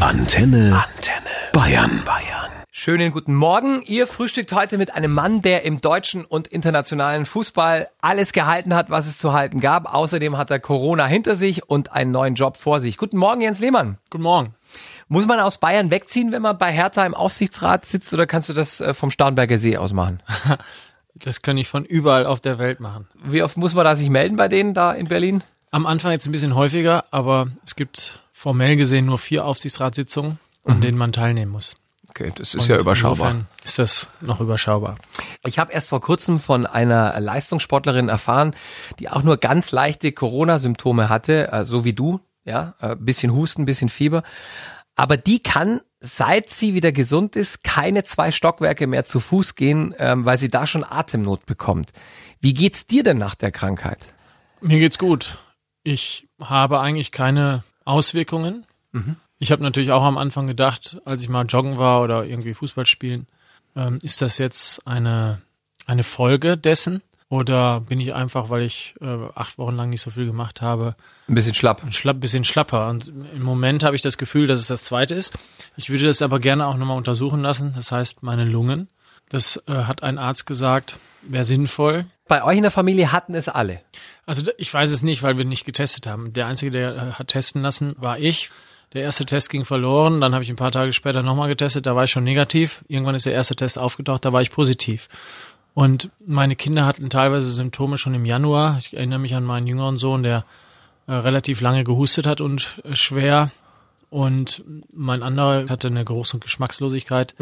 Antenne, Antenne Bayern. Bayern. Schönen guten Morgen. Ihr frühstückt heute mit einem Mann, der im deutschen und internationalen Fußball alles gehalten hat, was es zu halten gab. Außerdem hat er Corona hinter sich und einen neuen Job vor sich. Guten Morgen, Jens Lehmann. Guten Morgen. Muss man aus Bayern wegziehen, wenn man bei Hertha im Aufsichtsrat sitzt, oder kannst du das äh, vom Starnberger See aus machen? Das kann ich von überall auf der Welt machen. Wie oft muss man da sich melden bei denen da in Berlin? Am Anfang jetzt ein bisschen häufiger, aber es gibt formell gesehen nur vier Aufsichtsratssitzungen, an Mhm. denen man teilnehmen muss. Okay, das ist Und ja überschaubar. insofern Ist das noch überschaubar? Ich habe erst vor kurzem von einer Leistungssportlerin erfahren, die auch nur ganz leichte Corona-Symptome hatte, äh, so wie du, ja, äh, bisschen Husten, bisschen Fieber. Aber die kann, seit sie wieder gesund ist, keine zwei Stockwerke mehr zu Fuß gehen, ähm, weil sie da schon Atemnot bekommt. Wie geht's dir denn nach der Krankheit? Mir geht's gut. Ich habe eigentlich keine Auswirkungen. Ich habe natürlich auch am Anfang gedacht, als ich mal joggen war oder irgendwie Fußball spielen, ähm, ist das jetzt eine, eine Folge dessen? Oder bin ich einfach, weil ich äh, acht Wochen lang nicht so viel gemacht habe, Ein bisschen schlapp. ein schlapp, bisschen schlapper. Und im Moment habe ich das Gefühl, dass es das zweite ist. Ich würde das aber gerne auch nochmal untersuchen lassen. Das heißt, meine Lungen. Das äh, hat ein Arzt gesagt, wäre sinnvoll. Bei euch in der Familie hatten es alle. Also ich weiß es nicht, weil wir nicht getestet haben. Der Einzige, der äh, hat testen lassen, war ich. Der erste Test ging verloren. Dann habe ich ein paar Tage später nochmal getestet. Da war ich schon negativ. Irgendwann ist der erste Test aufgetaucht. Da war ich positiv. Und meine Kinder hatten teilweise Symptome schon im Januar. Ich erinnere mich an meinen jüngeren Sohn, der äh, relativ lange gehustet hat und äh, schwer. Und mein anderer hatte eine Geruchs- und Geschmackslosigkeit.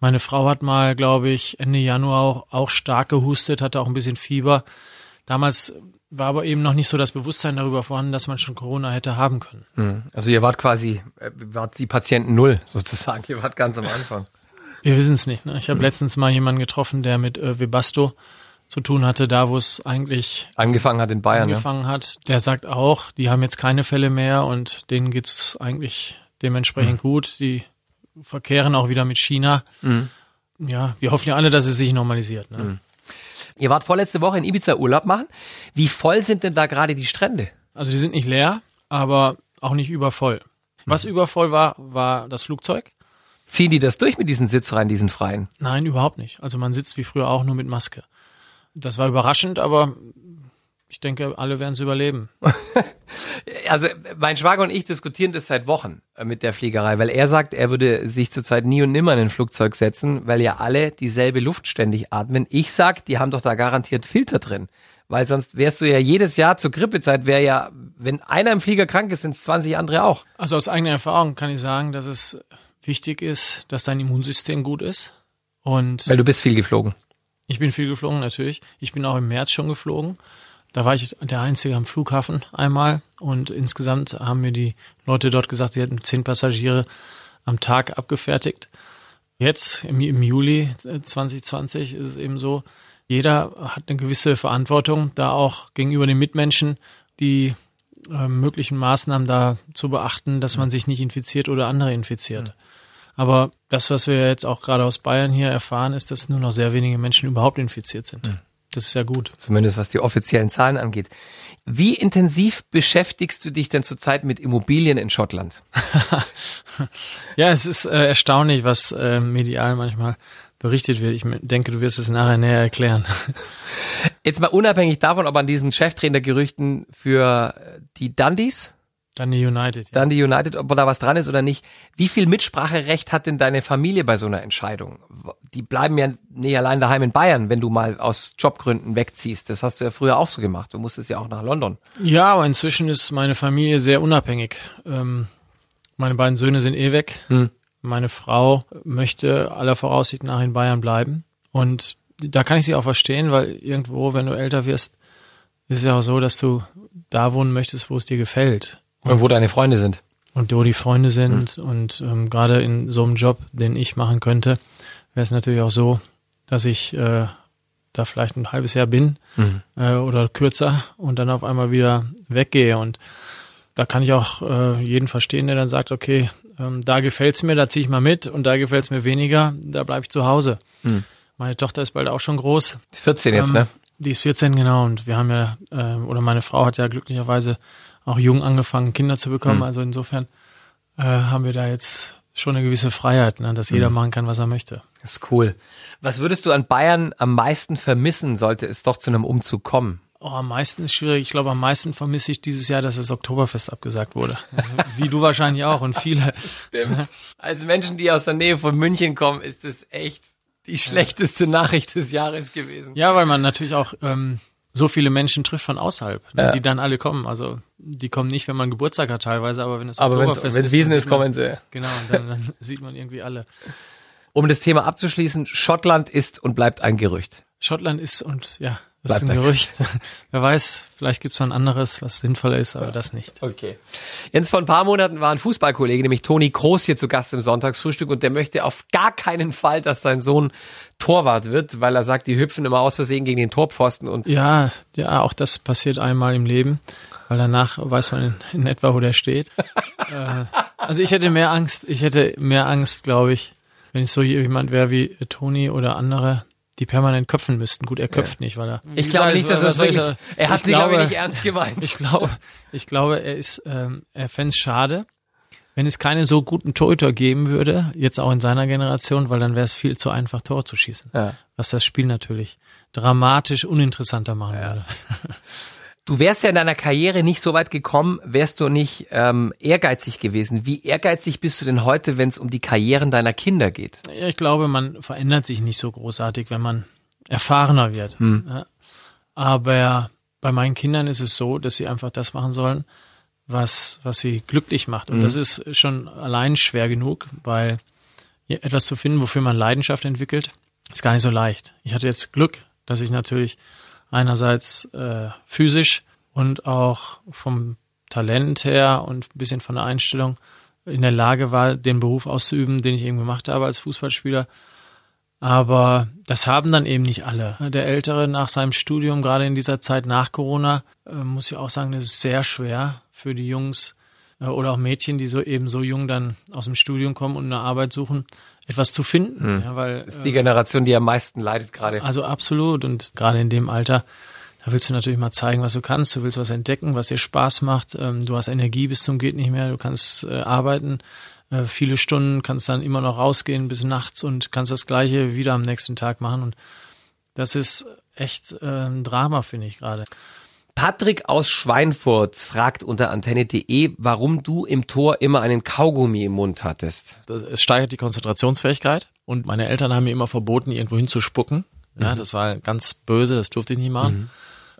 Meine Frau hat mal, glaube ich, Ende Januar auch, auch stark gehustet, hatte auch ein bisschen Fieber. Damals war aber eben noch nicht so das Bewusstsein darüber vorhanden, dass man schon Corona hätte haben können. Also ihr wart quasi, äh, wart die Patienten null sozusagen. Ihr wart ganz am Anfang. Wir wissen es nicht. Ne? Ich habe letztens mal jemanden getroffen, der mit äh, Webasto zu tun hatte, da wo es eigentlich Angefangen hat in Bayern, ja. angefangen hat. Der sagt auch, die haben jetzt keine Fälle mehr und denen geht's eigentlich dementsprechend gut. Die verkehren auch wieder mit China. Ja, wir hoffen ja alle, dass es sich normalisiert. Ne? Ihr wart vorletzte Woche in Ibiza Urlaub machen. Wie voll sind denn da gerade die Strände? Also die sind nicht leer, aber auch nicht übervoll. Was übervoll war, war das Flugzeug. Ziehen die das durch mit diesen Sitzreihen, diesen freien? Nein, überhaupt nicht. Also man sitzt wie früher auch nur mit Maske. Das war überraschend, aber ich denke, alle werden es überleben. Also mein Schwager und ich diskutieren das seit Wochen äh, mit der Fliegerei, weil er sagt, er würde sich zurzeit nie und nimmer in ein Flugzeug setzen, weil ja alle dieselbe Luft ständig atmen. Ich sag, die haben doch da garantiert Filter drin. Weil sonst wärst du ja jedes Jahr zur Grippezeit, wäre ja, wenn einer im Flieger krank ist, sind es 20 andere auch. Also aus eigener Erfahrung kann ich sagen, dass es wichtig ist, dass dein Immunsystem gut ist. Und Weil du bist viel geflogen. Ich bin viel geflogen natürlich. Ich bin auch im März schon geflogen. Da war ich der Einzige am Flughafen einmal und insgesamt haben mir die Leute dort gesagt, sie hätten zehn Passagiere am Tag abgefertigt. Jetzt im, im Juli äh, 2020 ist es eben so, jeder hat eine gewisse Verantwortung, da auch gegenüber den Mitmenschen die äh, möglichen Maßnahmen da zu beachten, dass man sich nicht infiziert oder andere infiziert. Aber das, was wir jetzt auch gerade aus Bayern hier erfahren, ist, dass nur noch sehr wenige Menschen überhaupt infiziert sind. Das ist ja gut. Zumindest was die offiziellen Zahlen angeht. Wie intensiv beschäftigst du dich denn zurzeit mit Immobilien in Schottland? Ja, es ist äh, erstaunlich, was äh, medial manchmal berichtet wird. Ich denke, du wirst es nachher näher erklären. Jetzt mal unabhängig davon, ob an diesen Cheftrainer-Gerüchten für äh, die Dundies, Dann die United. Ja. Dundee United, ob da was dran ist oder nicht. Wie viel Mitspracherecht hat denn deine Familie bei so einer Entscheidung? Die bleiben ja nicht allein daheim in Bayern, wenn du mal aus Jobgründen wegziehst. Das hast du ja früher auch so gemacht. Du musstest ja auch nach London. ja, aber inzwischen ist meine Familie sehr unabhängig. Ähm, meine beiden Söhne sind eh weg. Hm. Meine Frau möchte aller Voraussicht nach in Bayern bleiben. Und da kann ich sie auch verstehen, weil irgendwo, wenn du älter wirst, ist es ja auch so, dass du da wohnen möchtest, wo es dir gefällt. Und wo deine Freunde sind. und wo die Freunde sind und ähm, gerade in so einem Job, den ich machen könnte, wäre es natürlich auch so, dass ich äh, da vielleicht ein halbes Jahr bin äh, oder kürzer und dann auf einmal wieder weggehe und da kann ich auch äh, jeden verstehen, der dann sagt, okay, ähm, da gefällt's mir, da ziehe ich mal mit und da gefällt's mir weniger, da bleibe ich zu Hause. Meine Tochter ist bald auch schon groß. 14 jetzt, Ähm, ne? Die ist 14, genau. Und wir haben ja, äh, oder meine Frau hat ja glücklicherweise auch jung angefangen, Kinder zu bekommen. Also insofern äh, haben wir da jetzt schon eine gewisse Freiheit, ne, dass jeder Mhm. machen kann, was er möchte. Das ist cool. Was würdest du an Bayern am meisten vermissen, sollte es doch zu einem Umzug kommen? Oh, am meisten ist schwierig. Ich glaube, am meisten vermisse ich dieses Jahr, dass das Oktoberfest abgesagt wurde. Wie du wahrscheinlich auch und viele. Stimmt. Als Menschen, die aus der Nähe von München kommen, ist es echt die schlechteste Nachricht des Jahres gewesen. Ja, weil man natürlich auch ähm, so viele Menschen trifft von außerhalb, ne, Ja. die dann alle kommen. Also die kommen nicht, wenn man Geburtstag hat teilweise, aber wenn es Aber Oktoberfest wenn Wiesen ist, kommen sie. Genau, dann, dann sieht man irgendwie alle. Um das Thema abzuschließen, Schottland ist und bleibt ein Gerücht. Schottland ist und ja, das ist ein Gerücht. Wer weiß, vielleicht gibt's noch ein anderes, was sinnvoller ist, aber das nicht. Okay. Jens, vor ein paar Monaten war ein Fußballkollege, nämlich Toni Kroos, hier zu Gast im Sonntagsfrühstück und der möchte auf gar keinen Fall, dass sein Sohn Torwart wird, weil er sagt, die hüpfen immer aus Versehen gegen den Torpfosten und Ja, ja, auch das passiert einmal im Leben, weil danach weiß man in, in etwa, wo der steht. äh, also ich hätte mehr Angst, ich hätte mehr Angst, glaube ich, wenn ich so jemand wäre wie Toni oder andere, die permanent köpfen müssten. Gut, er köpft nicht, weil er. ich glaube nicht, dass er ich wirklich, da- er hat glaube ich, nicht ernst gemeint. Ich glaube, ich glaube, er ist, ähm, er fände es schade, wenn es keine so guten Torhüter geben würde, jetzt auch in seiner Generation, weil dann wäre es viel zu einfach, Tor zu schießen. Ja. Was das Spiel natürlich dramatisch uninteressanter machen würde. Du wärst ja in deiner Karriere nicht so weit gekommen, wärst du nicht ähm, ehrgeizig gewesen. Wie ehrgeizig bist du denn heute, wenn es um die Karrieren deiner Kinder geht? Ja, ich glaube, man verändert sich nicht so großartig, wenn man erfahrener wird. Ja. Aber bei meinen Kindern ist es so, dass sie einfach das machen sollen, was, was sie glücklich macht. Und das ist schon allein schwer genug, weil etwas zu finden, wofür man Leidenschaft entwickelt, ist gar nicht so leicht. Ich hatte jetzt Glück, dass ich natürlich einerseits äh, physisch und auch vom Talent her und ein bisschen von der Einstellung in der Lage war, den Beruf auszuüben, den ich eben gemacht habe als Fußballspieler. Aber das haben dann eben nicht alle. Der Ältere nach seinem Studium, gerade in dieser Zeit nach Corona, äh, muss ich auch sagen, das ist sehr schwer für die Jungs äh, oder auch Mädchen, die so eben so jung dann aus dem Studium kommen und eine Arbeit suchen, etwas zu finden. Ja, weil, Das ist die Generation, die am meisten leidet gerade. also absolut. Und gerade in dem Alter, da willst du natürlich mal zeigen, was du kannst. Du willst was entdecken, was dir Spaß macht. Ähm, du hast Energie bis zum geht nicht mehr. Du kannst äh, arbeiten äh, viele Stunden, kannst dann immer noch rausgehen bis nachts und kannst das Gleiche wieder am nächsten Tag machen. Und das ist echt äh, ein Drama, finde ich gerade. Patrick aus Schweinfurt fragt unter antenne.de, warum du im Tor immer einen Kaugummi im Mund hattest. das, es steigert die Konzentrationsfähigkeit und meine Eltern haben mir immer verboten, irgendwo hinzuspucken. Ja, das war ganz böse, das durfte ich nicht machen.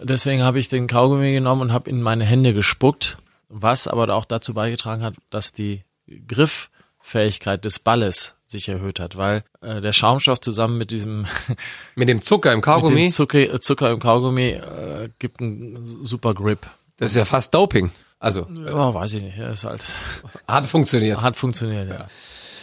Deswegen habe ich den Kaugummi genommen und habe in meine Hände gespuckt, was aber auch dazu beigetragen hat, dass die Grifffähigkeit des Balles sich erhöht hat, weil äh, der Schaumstoff zusammen mit diesem Mit dem Zucker im mit Kaugummi, dem Zucker, Zucker im Kaugummi äh, gibt einen super Grip. das ist ja fast Doping. Also, Ja, weiß ich nicht, ja, ist halt hat funktioniert. hat funktioniert. Ja.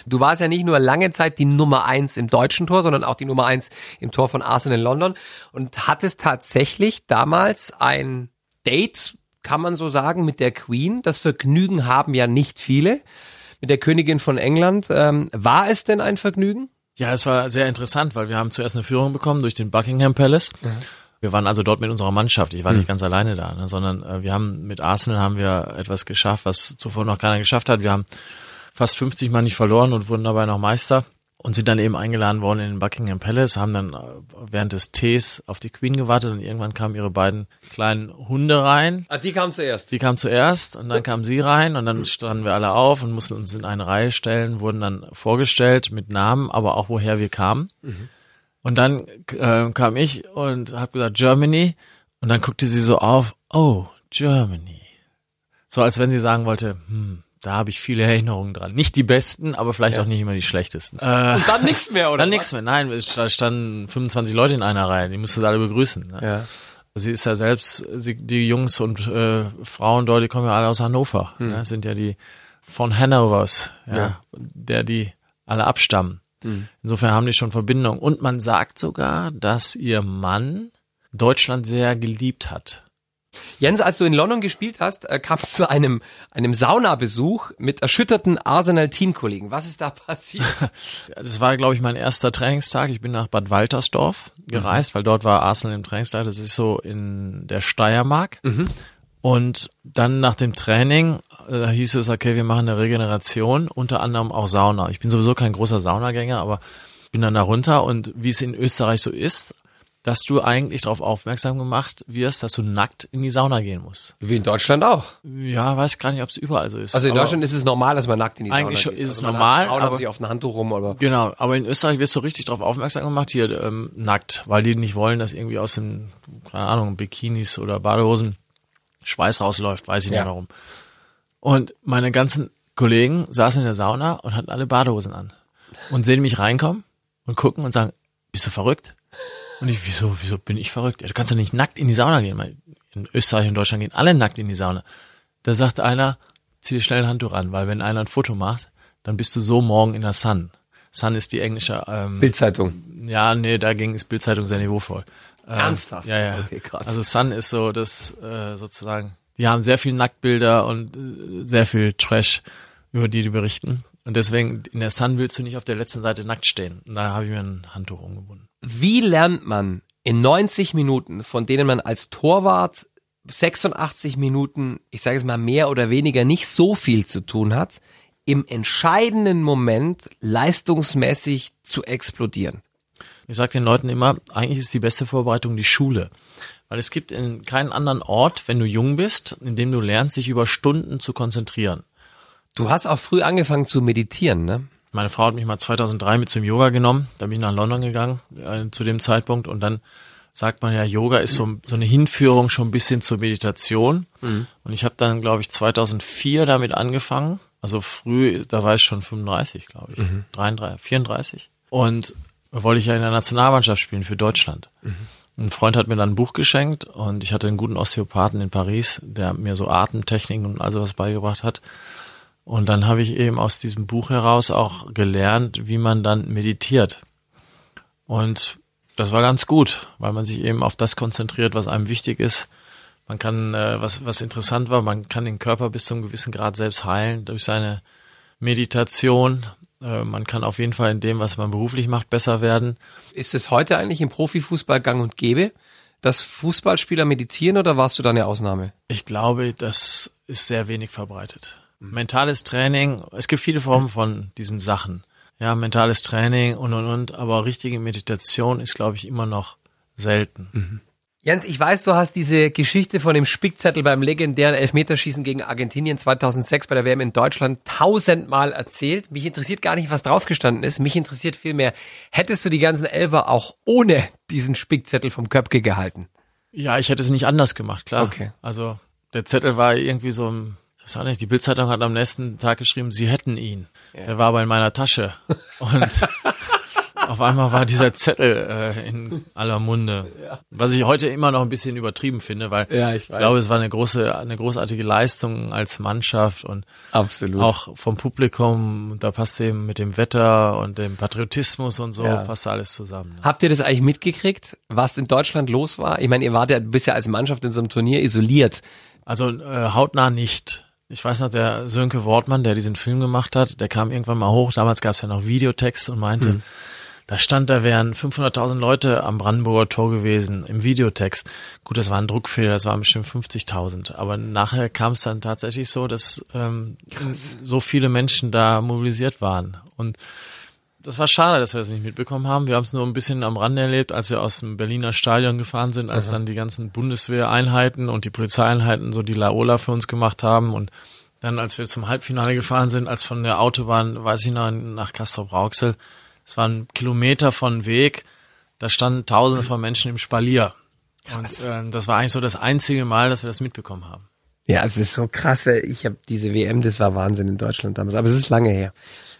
Du warst ja nicht nur lange Zeit die Nummer eins im deutschen Tor, sondern auch die Nummer eins im Tor von Arsenal in London und hattest tatsächlich damals ein Date, kann man so sagen, mit der Queen. Das Vergnügen haben ja nicht viele. Mit der Königin von England. Ähm, war es denn ein Vergnügen? Ja, es war sehr interessant, weil wir haben zuerst eine Führung bekommen durch den Buckingham Palace. Wir waren also dort mit unserer Mannschaft. Ich war nicht ganz alleine da, ne, sondern äh, wir haben mit Arsenal haben wir etwas geschafft, was zuvor noch keiner geschafft hat. Wir haben fast 50 Mal nicht verloren und wurden dabei noch Meister und sind dann eben eingeladen worden in den Buckingham Palace, haben dann äh, während des Tees auf die Queen gewartet und irgendwann kamen ihre beiden kleinen Hunde rein. Ah, die kam zuerst. Die kam zuerst und dann kam sie rein und dann standen wir alle auf und mussten uns in eine Reihe stellen, wurden dann vorgestellt mit Namen, aber auch woher wir kamen. Und dann äh, kam ich und habe gesagt Germany und dann guckte sie so auf, oh, Germany. So als wenn sie sagen wollte, hm, da habe ich viele Erinnerungen dran. Nicht die besten, aber vielleicht auch nicht immer die schlechtesten. Äh, Und dann nichts mehr, oder? dann nichts mehr. Nein, da standen 25 Leute in einer Reihe, die musste sie alle begrüßen. Ne? Ja. Sie ist ja selbst, sie, die Jungs und äh, Frauen dort, die kommen ja alle aus Hannover. Ja, sind ja die von Hannovers, ja, Ja. der die alle abstammen. Insofern haben die schon Verbindung. Und man sagt sogar, dass ihr Mann Deutschland sehr geliebt hat. Jens, als du in London gespielt hast, äh, kam es zu einem, einem Saunabesuch mit erschütterten Arsenal-Teamkollegen. Was ist da passiert? Das war, glaube ich, mein erster Trainingstag. Ich bin nach Bad Waltersdorf gereist, weil dort war Arsenal im Trainingstag. Das ist so in der Steiermark. Und dann nach dem Training äh, hieß es, okay, wir machen eine Regeneration, unter anderem auch Sauna. Ich bin sowieso kein großer Saunagänger, aber bin dann da runter und wie es in Österreich so ist, dass du eigentlich darauf aufmerksam gemacht wirst, dass du nackt in die Sauna gehen musst. Wie in Deutschland auch. Ja, weiß gar nicht, ob es überall so ist. Also in aber Deutschland ist es normal, dass man nackt in die Sauna Eigentlich geht. schon- ist es also normal, Frauen aber- sich auf ein Handtuch rum oder Genau, aber in Österreich wirst du richtig darauf aufmerksam gemacht, hier ähm, nackt, weil die nicht wollen, dass irgendwie aus den, keine Ahnung, Bikinis oder Badehosen Schweiß rausläuft, weiß ich Ja. nicht warum. Und meine ganzen Kollegen saßen in der Sauna und hatten alle Badehosen an und sehen mich reinkommen und gucken und sagen, bist du verrückt? Und ich, wieso, wieso bin ich verrückt? Ja, du kannst ja nicht nackt in die Sauna gehen. weil In Österreich und Deutschland gehen alle nackt in die Sauna. Da sagt einer, zieh dir schnell ein Handtuch an, weil wenn einer ein Foto macht, dann bist du so morgen in der Sun. Sun ist die englische, ähm, Bildzeitung. ja, nee, dagegen ist Bildzeitung sehr niveauvoll. Ähm, Ernsthaft? Ja, ja. Okay, krass. Also Sun ist so das äh, sozusagen, die haben sehr viel Nacktbilder und äh, sehr viel Trash, über die die berichten. Und deswegen, in der Sun willst du nicht auf der letzten Seite nackt stehen. Und da habe ich mir ein Handtuch umgebunden. Wie lernt man in 90 Minuten, von denen man als Torwart 86 Minuten, ich sage es mal mehr oder weniger nicht so viel zu tun hat, im entscheidenden Moment leistungsmäßig zu explodieren? Ich sage den Leuten immer, eigentlich ist die beste Vorbereitung die Schule. Weil es gibt in keinen anderen Ort, wenn du jung bist, in dem du lernst, dich über Stunden zu konzentrieren. Du hast auch früh angefangen zu meditieren, ne? Meine Frau hat mich mal 2003 mit zum Yoga genommen. Da bin ich nach London gegangen äh, zu dem Zeitpunkt und dann sagt man ja, Yoga ist so, so eine Hinführung schon ein bisschen zur Meditation. Und ich habe dann, glaube ich, 2004 damit angefangen. Also früh, da war ich schon 35, glaube ich, 33, 34. Und da wollte ich ja in der Nationalmannschaft spielen für Deutschland. Ein Freund hat mir dann ein Buch geschenkt und ich hatte einen guten Osteopathen in Paris, der mir so Atemtechniken und all sowas beigebracht hat. Und dann habe ich eben aus diesem Buch heraus auch gelernt, wie man dann meditiert. Und das war ganz gut, weil man sich eben auf das konzentriert, was einem wichtig ist. Man kann, äh, was, was interessant war, man kann den Körper bis zu einem gewissen Grad selbst heilen durch seine Meditation. Äh, man kann auf jeden Fall in dem, was man beruflich macht, besser werden. Ist es heute eigentlich im Profifußball gang und gäbe, dass Fußballspieler meditieren oder warst du da eine Ausnahme? Ich glaube, das ist sehr wenig verbreitet. Mentales Training, es gibt viele Formen von diesen Sachen. Ja, mentales Training und und und, aber richtige Meditation ist, glaube ich, immer noch selten. Jens, ich weiß, du hast diese Geschichte von dem Spickzettel beim legendären Elfmeterschießen gegen Argentinien 2006 bei der WM in Deutschland tausendmal erzählt. Mich interessiert gar nicht, was draufgestanden ist. Mich interessiert vielmehr, hättest du die ganzen Elfer auch ohne diesen Spickzettel vom Köpke gehalten? Ja, ich hätte es nicht anders gemacht, klar. Okay. Also der Zettel war irgendwie so, ein- ich weiß auch nicht, die Bildzeitung hat am nächsten Tag geschrieben, sie hätten ihn. Der war aber in meiner Tasche. Und auf einmal war dieser Zettel äh, in aller Munde. Was ich heute immer noch ein bisschen übertrieben finde, weil Ja, ich ich glaube, es war eine große, eine großartige Leistung als Mannschaft und Absolut. auch vom Publikum. Da passte eben mit dem Wetter und dem Patriotismus und so, Ja. passte alles zusammen. Habt ihr das eigentlich mitgekriegt, was in Deutschland los war? Ich meine, ihr wart ja bisher als Mannschaft in so einem Turnier isoliert. Also äh, hautnah nicht. Ich weiß noch, der Sönke Wortmann, der diesen Film gemacht hat, der kam irgendwann mal hoch. Damals gab es ja noch Videotext und meinte, da stand, da wären 500.000 Leute am Brandenburger Tor gewesen im Videotext. Gut, das war ein Druckfehler, das waren bestimmt 50.000. Aber nachher kam es dann tatsächlich so, dass ähm, so viele Menschen da mobilisiert waren. Und das war schade, dass wir das nicht mitbekommen haben. Wir haben es nur ein bisschen am Rande erlebt, als wir aus dem Berliner Stadion gefahren sind, als dann die ganzen Bundeswehreinheiten und die Polizeieinheiten so die Laola für uns gemacht haben und dann, als wir zum Halbfinale gefahren sind, als von der Autobahn, weiß ich noch, nach Castrop-Rauxel, es war ein Kilometer von Weg, da standen Tausende von Menschen im Spalier. Und äh, das war eigentlich so das einzige Mal, dass wir das mitbekommen haben. Ja, es ist so krass, weil ich habe diese WM, das war Wahnsinn in Deutschland damals, aber es ist lange her.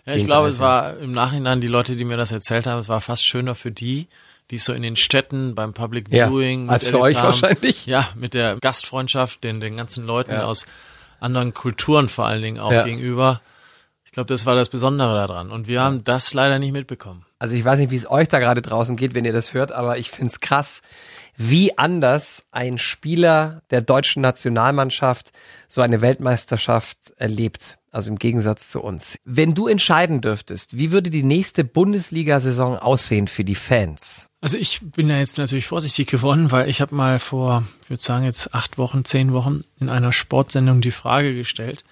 Ja, ich glaube, es 13. war im Nachhinein die Leute, die mir das erzählt haben, es war fast schöner für die, die es so in den Städten beim Public Ja, Viewing als für euch wahrscheinlich. Ja, mit der Gastfreundschaft, den, den ganzen Leuten Ja. aus anderen Kulturen vor allen Dingen auch Ja. gegenüber. Ich glaube, das war das Besondere daran. Und wir haben das leider nicht mitbekommen. Also ich weiß nicht, wie es euch da gerade draußen geht, wenn ihr das hört, aber ich find's krass, wie anders ein Spieler der deutschen Nationalmannschaft so eine Weltmeisterschaft erlebt. Also im Gegensatz zu uns. Wenn du entscheiden dürftest, wie würde die nächste Bundesliga-Saison aussehen für die Fans? Also ich bin da jetzt natürlich vorsichtig geworden, weil ich habe mal vor, ich würde sagen jetzt acht Wochen, zehn Wochen in einer Sportsendung die Frage gestellt,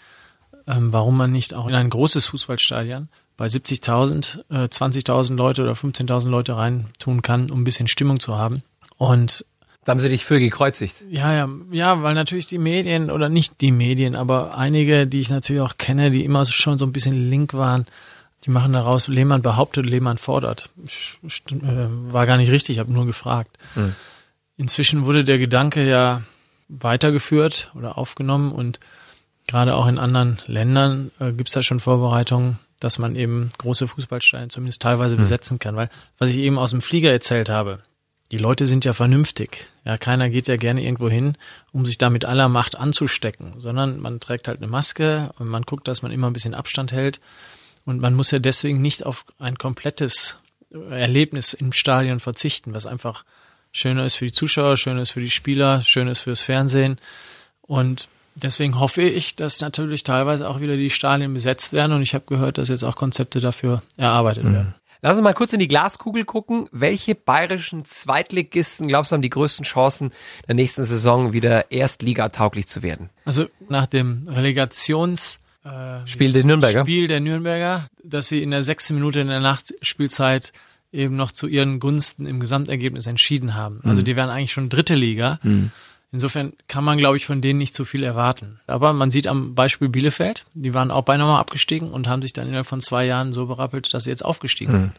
ähm, warum man nicht auch in ein großes Fußballstadion bei 70.000, äh, 20.000 Leute oder 15.000 Leute rein tun kann, um ein bisschen Stimmung zu haben. Und Da haben sie dich für gekreuzigt. ja, ja, ja, weil natürlich die Medien oder nicht die Medien, aber einige, die ich natürlich auch kenne, die immer schon so ein bisschen link waren, die machen daraus, Lehmann behauptet, Lehmann fordert. St äh, war gar nicht richtig, ich habe nur gefragt. Inzwischen wurde der Gedanke ja weitergeführt oder aufgenommen und gerade auch in anderen Ländern äh, gibt es da schon Vorbereitungen, dass man eben große Fußballstadien zumindest teilweise besetzen kann. Weil, was ich eben aus dem Flieger erzählt habe, die Leute sind ja vernünftig. Ja, keiner geht ja gerne irgendwo hin, um sich da mit aller Macht anzustecken, sondern man trägt halt eine Maske und man guckt, dass man immer ein bisschen Abstand hält. Und man muss ja deswegen nicht auf ein komplettes Erlebnis im Stadion verzichten, was einfach schöner ist für die Zuschauer, schöner ist für die Spieler, schöner ist fürs Fernsehen. Und deswegen hoffe ich, dass natürlich teilweise auch wieder die Stadien besetzt werden. Und ich habe gehört, dass jetzt auch Konzepte dafür erarbeitet werden. Lass uns mal kurz in die Glaskugel gucken. Welche bayerischen Zweitligisten, glaubst du, haben die größten Chancen, der nächsten Saison wieder erstligatauglich zu werden? Also nach dem Relegations äh, Spiel der Nürnberger? Spiel der Nürnberger, dass sie in der sechsten Minute in der Nachspielzeit eben noch zu ihren Gunsten im Gesamtergebnis entschieden haben. Also die wären eigentlich schon dritte Liga. Insofern kann man, glaube ich, von denen nicht so viel erwarten. Aber man sieht am Beispiel Bielefeld, die waren auch beinahe mal abgestiegen und haben sich dann innerhalb von zwei Jahren so berappelt, dass sie jetzt aufgestiegen sind.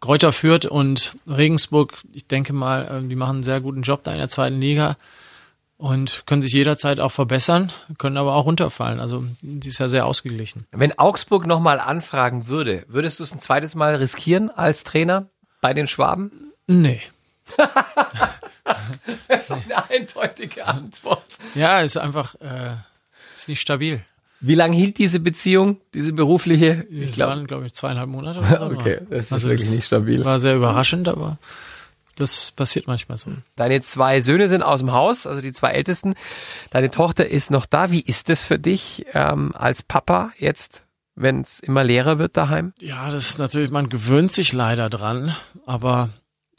Kräuter Fürth und Regensburg, ich denke mal, ähm, die machen einen sehr guten Job da in der zweiten Liga und können sich jederzeit auch verbessern, können aber auch runterfallen. Also die ist ja sehr ausgeglichen. Wenn Augsburg nochmal anfragen würde, würdest du es ein zweites Mal riskieren als Trainer bei den Schwaben? Nee. Das ist eine eindeutige Antwort. Ja, ist einfach, äh, ist nicht stabil. Wie lange hielt diese Beziehung, diese berufliche? Ich glaube, waren, glaube ich, zweieinhalb Monate. Oder so. okay, das ist Also wirklich nicht stabil. War sehr überraschend, aber das passiert manchmal so. Deine zwei Söhne sind aus dem Haus, also die zwei Ältesten. Deine Tochter ist noch da. Wie ist es für dich ähm, als Papa jetzt, wenn es immer leerer wird daheim? Ja, das ist natürlich, man gewöhnt sich leider dran, aber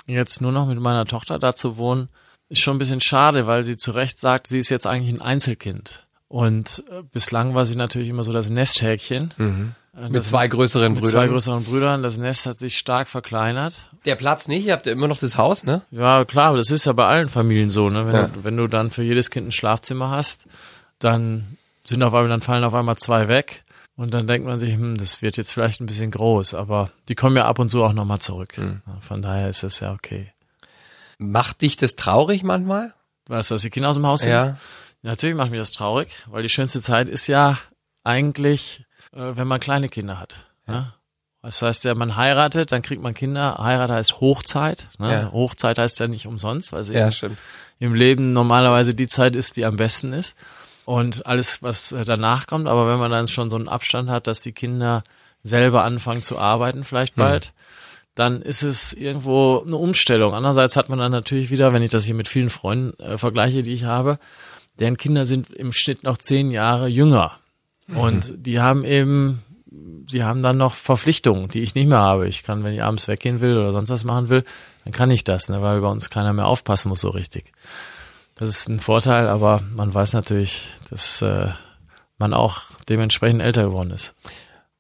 jetzt nur noch mit meiner Tochter da zu wohnen, ist schon ein bisschen schade, weil sie zu Recht sagt, sie ist jetzt eigentlich ein Einzelkind. Und äh, bislang war sie natürlich immer so das Nesthäkchen. Äh, Mit das- zwei größeren mit Brüdern. zwei größeren Brüdern. Das Nest hat sich stark verkleinert. Der Platz nicht, ihr habt ja immer noch das Haus, ne? Ja, klar, aber das ist ja bei allen Familien so, ne? Wenn, Ja. du, wenn du dann für jedes Kind ein Schlafzimmer hast, dann sind auf einmal, dann fallen auf einmal zwei weg. Und dann denkt man sich, hm, das wird jetzt vielleicht ein bisschen groß, aber die kommen ja ab und zu auch nochmal zurück. Hm. Ja, Von daher ist es ja okay. Macht dich das traurig manchmal? Was, dass die Kinder aus dem Haus sind? Ja. Natürlich macht mich das traurig, weil die schönste Zeit ist ja eigentlich, äh, wenn man kleine Kinder hat. Ne? Das heißt ja, man heiratet, dann kriegt man Kinder. Heirat heißt Hochzeit. Ne? Ja. Hochzeit heißt ja nicht umsonst, weil sie Ja, stimmt. im Leben normalerweise die Zeit ist, die am besten ist. Und alles, was äh, danach kommt. Aber wenn man dann schon so einen Abstand hat, dass die Kinder selber anfangen zu arbeiten, vielleicht bald, dann ist es irgendwo eine Umstellung. Andererseits hat man dann natürlich wieder, wenn ich das hier mit vielen Freunden äh, vergleiche, die ich habe, deren Kinder sind im Schnitt noch zehn Jahre jünger. Und die haben eben, sie haben dann noch Verpflichtungen, die ich nicht mehr habe. Ich kann, wenn ich abends weggehen will oder sonst was machen will, dann kann ich das, ne, weil bei uns keiner mehr aufpassen muss so richtig. Das ist ein Vorteil, aber man weiß natürlich, dass äh, man auch dementsprechend älter geworden ist.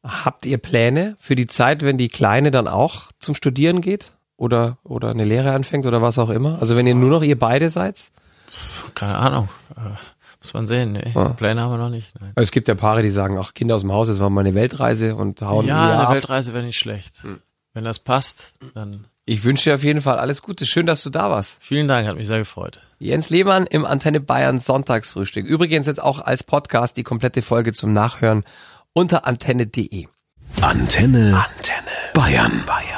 Habt ihr Pläne für die Zeit, wenn die Kleine dann auch zum Studieren geht? Oder, oder eine Lehre anfängt oder was auch immer? Also wenn ihr nur noch ihr beide seid? Keine Ahnung. Äh, muss man sehen. Nee, Ja. Pläne haben wir noch nicht. Nein. Es gibt ja Paare, die sagen, ach, Kinder aus dem Haus, das war mal eine Weltreise und hauen Ja, eine ab. Weltreise wäre nicht schlecht. Wenn das passt, dann Ich wünsche dir auf jeden Fall alles Gute. Schön, dass du da warst. vielen Dank, hat mich sehr gefreut. Jens Lehmann im Antenne Bayern Sonntagsfrühstück. Übrigens jetzt auch als Podcast die komplette Folge zum Nachhören unter antenne.de. Antenne, Antenne. Bayern. Bayern.